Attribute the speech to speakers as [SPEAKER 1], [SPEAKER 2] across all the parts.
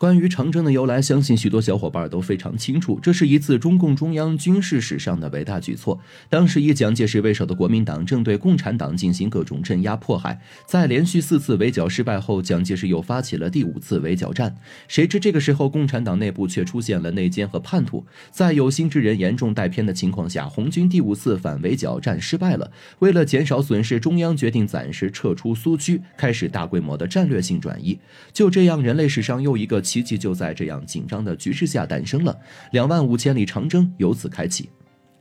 [SPEAKER 1] 关于长征的由来，相信许多小伙伴都非常清楚。这是一次中共中央军事史上的伟大举措。当时以蒋介石为首的国民党正对共产党进行各种镇压迫害，在连续四次围剿失败后，蒋介石又发起了第五次围剿战。谁知这个时候，共产党内部却出现了内奸和叛徒，在有心之人严重带偏的情况下，红军第五次反围剿战失败了。为了减少损失，中央决定暂时撤出苏区，开始大规模的战略性转移。就这样，人类史上又一个。奇迹就在这样紧张的局势下诞生了，两万五千里长征由此开启。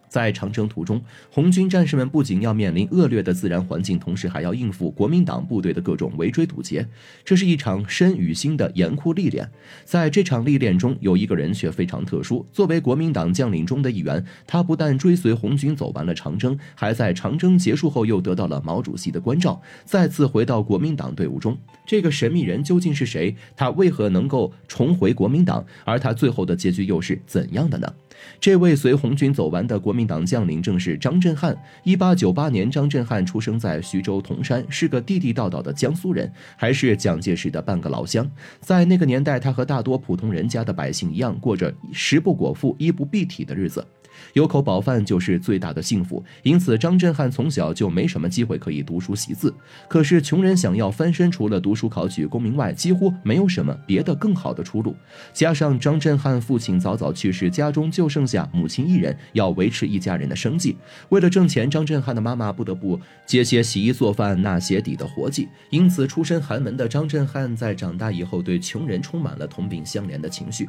[SPEAKER 1] 在长征途中，红军战士们不仅要面临恶劣的自然环境，同时还要应付国民党部队的各种围追堵截。这是一场身与心的严酷历练。在这场历练中，有一个人却非常特殊。作为国民党将领中的一员，他不但追随红军走完了长征，还在长征结束后又得到了毛主席的关照，再次回到国民党队伍中。这个神秘人究竟是谁？他为何能够重回国民党？而他最后的结局又是怎样的呢？这位随红军走完的国民民党将领正是张震汉。一八九八年，张震汉出生在徐州铜山，是个地地道道的江苏人，还是蒋介石的半个老乡。在那个年代，他和大多普通人家的百姓一样，过着食不果腹、衣不蔽体的日子。有口饱饭就是最大的幸福，因此张震撼从小就没什么机会可以读书习字。可是穷人想要翻身，除了读书考取功名外，几乎没有什么别的更好的出路。加上张震撼父亲早早去世，家中就剩下母亲一人，要维持一家人的生计。为了挣钱，张震撼的妈妈不得不接些洗衣做饭、纳鞋底的活计。因此，出身寒门的张震撼在长大以后，对穷人充满了同病相怜的情绪。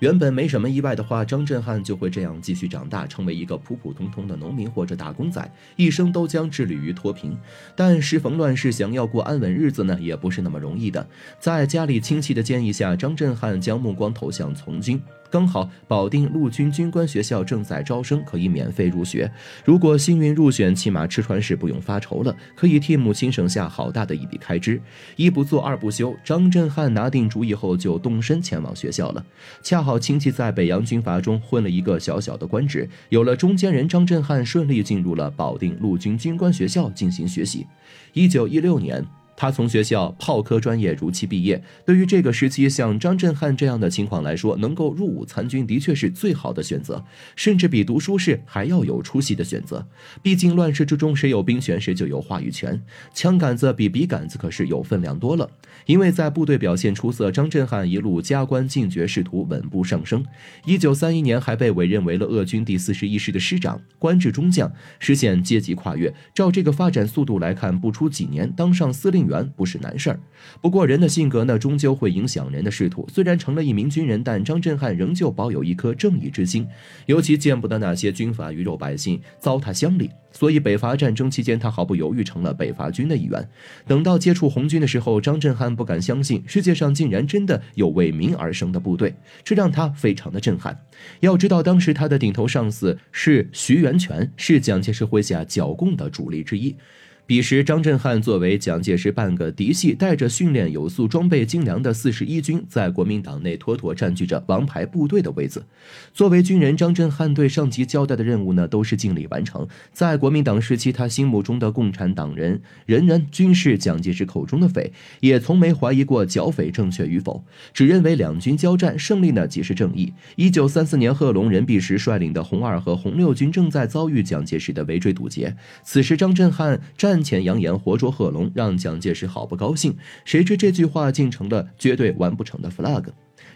[SPEAKER 1] 原本没什么意外的话，张震撼就会这样继续长。长大成为一个普普通通的农民或者打工仔，一生都将致力于脱贫。但时逢乱世，想要过安稳日子呢，也不是那么容易的。在家里亲戚的建议下，张震撼将目光投向从军。刚好保定陆军军官学校正在招生，可以免费入学。如果幸运入选，起码吃穿是不用发愁了，可以替母亲省下好大的一笔开支。一不做二不休，张震撼拿定主意后就动身前往学校了。恰好亲戚在北洋军阀中混了一个小小的官职，有了中间人，张震撼顺利进入了保定陆军军官学校进行学习。一九一六年。他从学校炮科专业如期毕业。对于这个时期像张震撼这样的情况来说，能够入伍参军的确是最好的选择，甚至比读书是还要有出息的选择。毕竟乱世之中，谁有兵权，谁就有话语权。枪杆子比笔杆子可是有分量多了。因为在部队表现出色，张震撼一路加官进爵，仕途稳步上升。一九三一年，还被委任为了鄂军第四十一师的师长，官至中将，实现阶级跨越。照这个发展速度来看，不出几年，当上司令员。不是难事儿，不过人的性格呢，终究会影响人的仕途。虽然成了一名军人，但张震撼仍旧保有一颗正义之心，尤其见不得那些军阀鱼肉百姓糟蹋乡里。所以北伐战争期间，他毫不犹豫成了北伐军的一员。等到接触红军的时候，张震撼不敢相信世界上竟然真的有为民而生的部队，这让他非常的震撼。要知道，当时他的顶头上司是徐源泉，是蒋介石麾下剿共的主力之一。彼时，张震撼作为蒋介石半个嫡系，带着训练有素、装备精良的四十一军，在国民党内妥妥占据着王牌部队的位子。作为军人，张震撼对上级交代的任务呢，都是尽力完成。在国民党时期，他心目中的共产党人，人人均是蒋介石口中的匪，也从没怀疑过剿匪正确与否，只认为两军交战，胜利呢即是正义。一九三四年，贺龙、任弼时率领的红二和红六军正在遭遇蒋介石的围追堵截，此时张震撼战。战前扬言活捉贺龙，让蒋介石好不高兴。谁知这句话竟成了绝对完不成的 flag。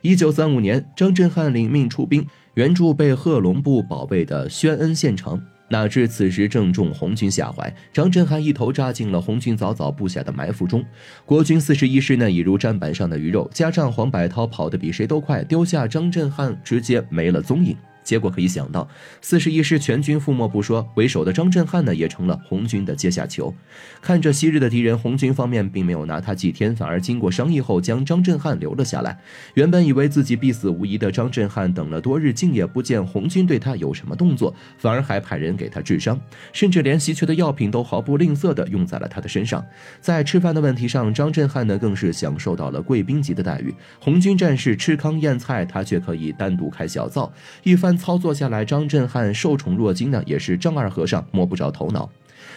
[SPEAKER 1] 一九三五年，张震撼领命出兵援助被贺龙部保卫的宣恩县城，哪知此时正中红军下怀，张震撼一头扎进了红军早早布下的埋伏中。国军四十一师呢，已如砧板上的鱼肉，加上黄百韬跑得比谁都快，丢下张震撼，直接没了踪影。结果可以想到，四十一师全军覆没不说，为首的张震撼呢也成了红军的阶下囚。看着昔日的敌人，红军方面并没有拿他祭天，反而经过商议后将张震撼留了下来。原本以为自己必死无疑的张震撼，等了多日，竟也不见红军对他有什么动作，反而还派人给他治伤，甚至连稀缺的药品都毫不吝啬地用在了他的身上。在吃饭的问题上，张震撼呢更是享受到了贵宾级的待遇。红军战士吃糠咽菜，他却可以单独开小灶，一番。操作下来，张震撼受宠若惊呢，也是丈二和尚摸不着头脑。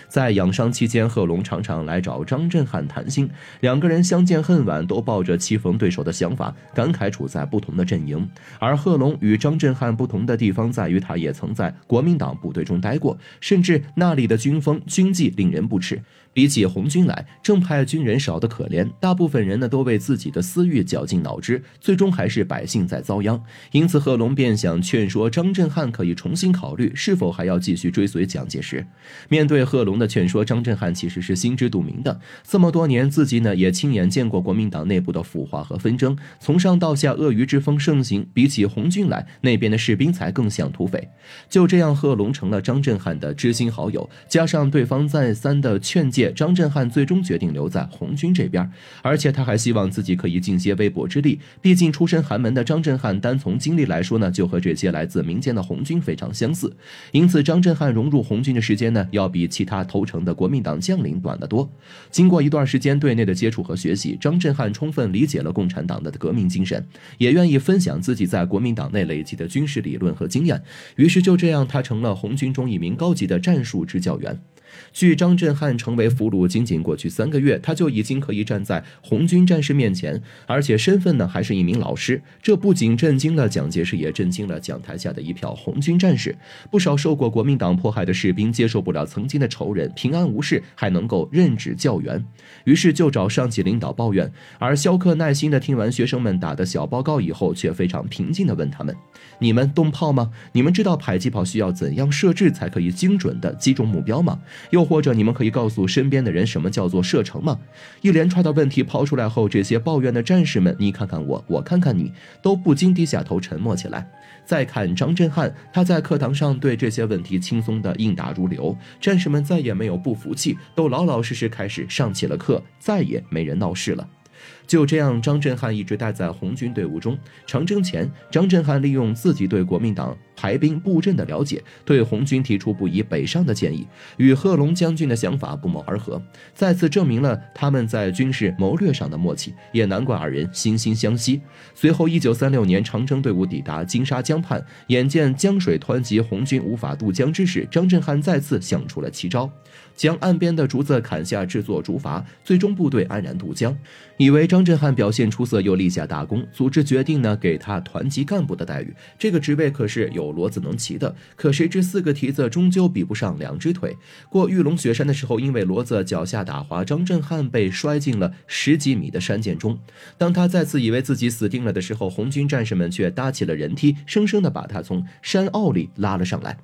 [SPEAKER 1] 在养伤期间，贺龙常常来找张振汉谈心，两个人相见恨晚，都抱着棋逢对手的想法，感慨处在不同的阵营。而贺龙与张振汉不同的地方在于，他也曾在国民党部队中待过，甚至那里的军风军纪令人不齿。比起红军来，正派军人少得可怜，大部分人呢都为自己的私欲绞尽脑汁，最终还是百姓在遭殃。因此，贺龙便想劝说张振汉可以重新考虑是否还要继续追随蒋介石。面对贺龙的劝说，张振汉其实是心知肚明的。这么多年，自己呢也亲眼见过国民党内部的腐化和纷争，从上到下鳄鱼之风盛行。比起红军来，那边的士兵才更像土匪。就这样，贺龙成了张振汉的知心好友，加上对方再三的劝诫。张振汉最终决定留在红军这边，而且他还希望自己可以尽些微薄之力。毕竟出身寒门的张振汉，单从经历来说呢，就和这些来自民间的红军非常相似。因此，张振汉融入红军的时间呢，要比其他投诚的国民党将领短得多。经过一段时间对内的接触和学习，张震汉充分理解了共产党的革命精神，也愿意分享自己在国民党内累积的军事理论和经验。于是就这样，他成了红军中一名高级的战术支教员。距张振汉成为俘虏仅仅过去三个月，他就已经可以站在红军战士面前，而且身份呢还是一名老师。这不仅震惊了蒋介石，也震惊了讲台下的一票红军战士。不少受过国民党迫害的士兵接受不了曾经的仇人平安无事，还能够任职教员，于是就找上级领导抱怨。而肖克耐心地听完学生们打的小报告以后，却非常平静地问他们：“你们动炮吗？你们知道迫击炮需要怎样设置才可以精准地击中目标吗？”又或者你们可以告诉身边的人什么叫做射程吗？一连串的问题抛出来后，这些抱怨的战士们，你看看我，我看看你，都不禁低下头沉默起来。再看张振汉，他在课堂上对这些问题轻松的应答如流，战士们再也没有不服气，都老老实实开始上起了课，再也没人闹事了。就这样，张振汉一直待在红军队伍中。长征前，张振汉利用自己对国民党。排兵布阵的了解，对红军提出不宜北上的建议，与贺龙将军的想法不谋而合，再次证明了他们在军事谋略上的默契，也难怪二人惺惺相惜。随后，一九三六年，长征队伍抵达金沙江畔，眼见江水湍急，红军无法渡江之时，张振汉再次想出了奇招，将岸边的竹子砍下制作竹筏，最终部队安然渡江。以为张振汉表现出色又立下大功，组织决定呢给他团级干部的待遇，这个职位可是有。骡子能骑的，可谁知四个蹄子终究比不上两只腿。过玉龙雪山的时候，因为骡子脚下打滑，张振汉被摔进了十几米的山涧中。当他再次以为自己死定了的时候，红军战士们却搭起了人梯，生生的把他从山坳里拉了上来。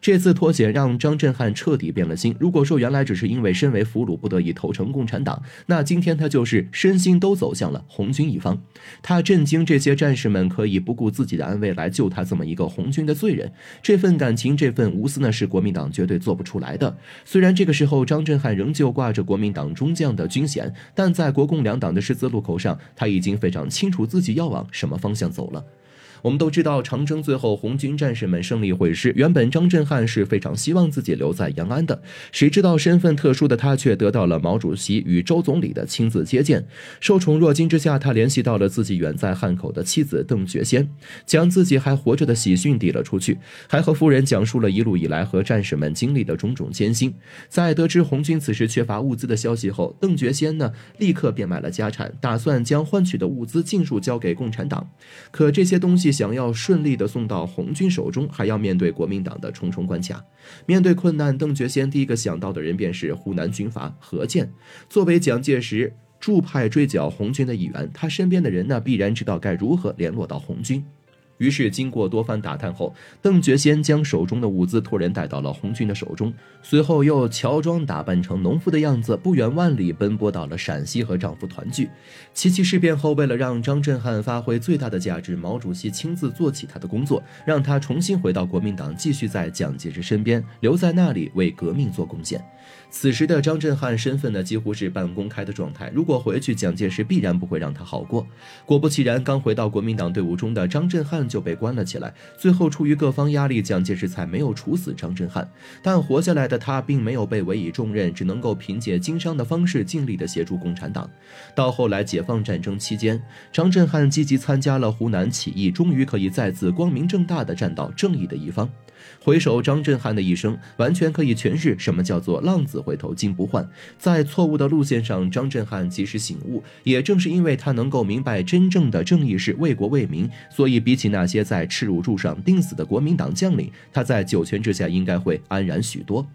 [SPEAKER 1] 这次脱险让张振汉彻底变了心。如果说原来只是因为身为俘虏不得已投诚共产党，那今天他就是身心都走向了红军一方。他震惊这些战士们可以不顾自己的安危来救他这么一个红军的罪人。这份感情，这份无私呢，是国民党绝对做不出来的。虽然这个时候张振汉仍旧挂着国民党中将的军衔，但在国共两党的十字路口上，他已经非常清楚自己要往什么方向走了。我们都知道，长征最后红军战士们胜利会师。原本张振汉是非常希望自己留在延安的，谁知道身份特殊的他却得到了毛主席与周总理的亲自接见。受宠若惊之下，他联系到了自己远在汉口的妻子邓觉仙，将自己还活着的喜讯递了出去，还和夫人讲述了一路以来和战士们经历的种种艰辛。在得知红军此时缺乏物资的消息后，邓觉先呢立刻变卖了家产，打算将换取的物资尽数交给共产党。可这些东西。想要顺利的送到红军手中，还要面对国民党的重重关卡。面对困难，邓觉先第一个想到的人便是湖南军阀何健。作为蒋介石驻派追剿红军的一员，他身边的人呢，必然知道该如何联络到红军。于是，经过多番打探后，邓觉先将手中的物资托人带到了红军的手中。随后，又乔装打扮成农夫的样子，不远万里奔波到了陕西和丈夫团聚。七七事变后，为了让张振汉发挥最大的价值，毛主席亲自做起他的工作，让他重新回到国民党，继续在蒋介石身边，留在那里为革命做贡献。此时的张振汉身份呢，几乎是半公开的状态。如果回去，蒋介石必然不会让他好过。果不其然，刚回到国民党队伍中的张振就被关了起来。最后，出于各方压力，蒋介石才没有处死张振汉。但活下来的他，并没有被委以重任，只能够凭借经商的方式，尽力的协助共产党。到后来，解放战争期间，张振汉积极参加了湖南起义，终于可以再次光明正大的站到正义的一方。回首张震汉的一生，完全可以诠释什么叫做“浪子回头金不换”。在错误的路线上，张震汉及时醒悟。也正是因为他能够明白真正的正义是为国为民，所以比起那些在耻辱柱上钉死的国民党将领，他在九泉之下应该会安然许多。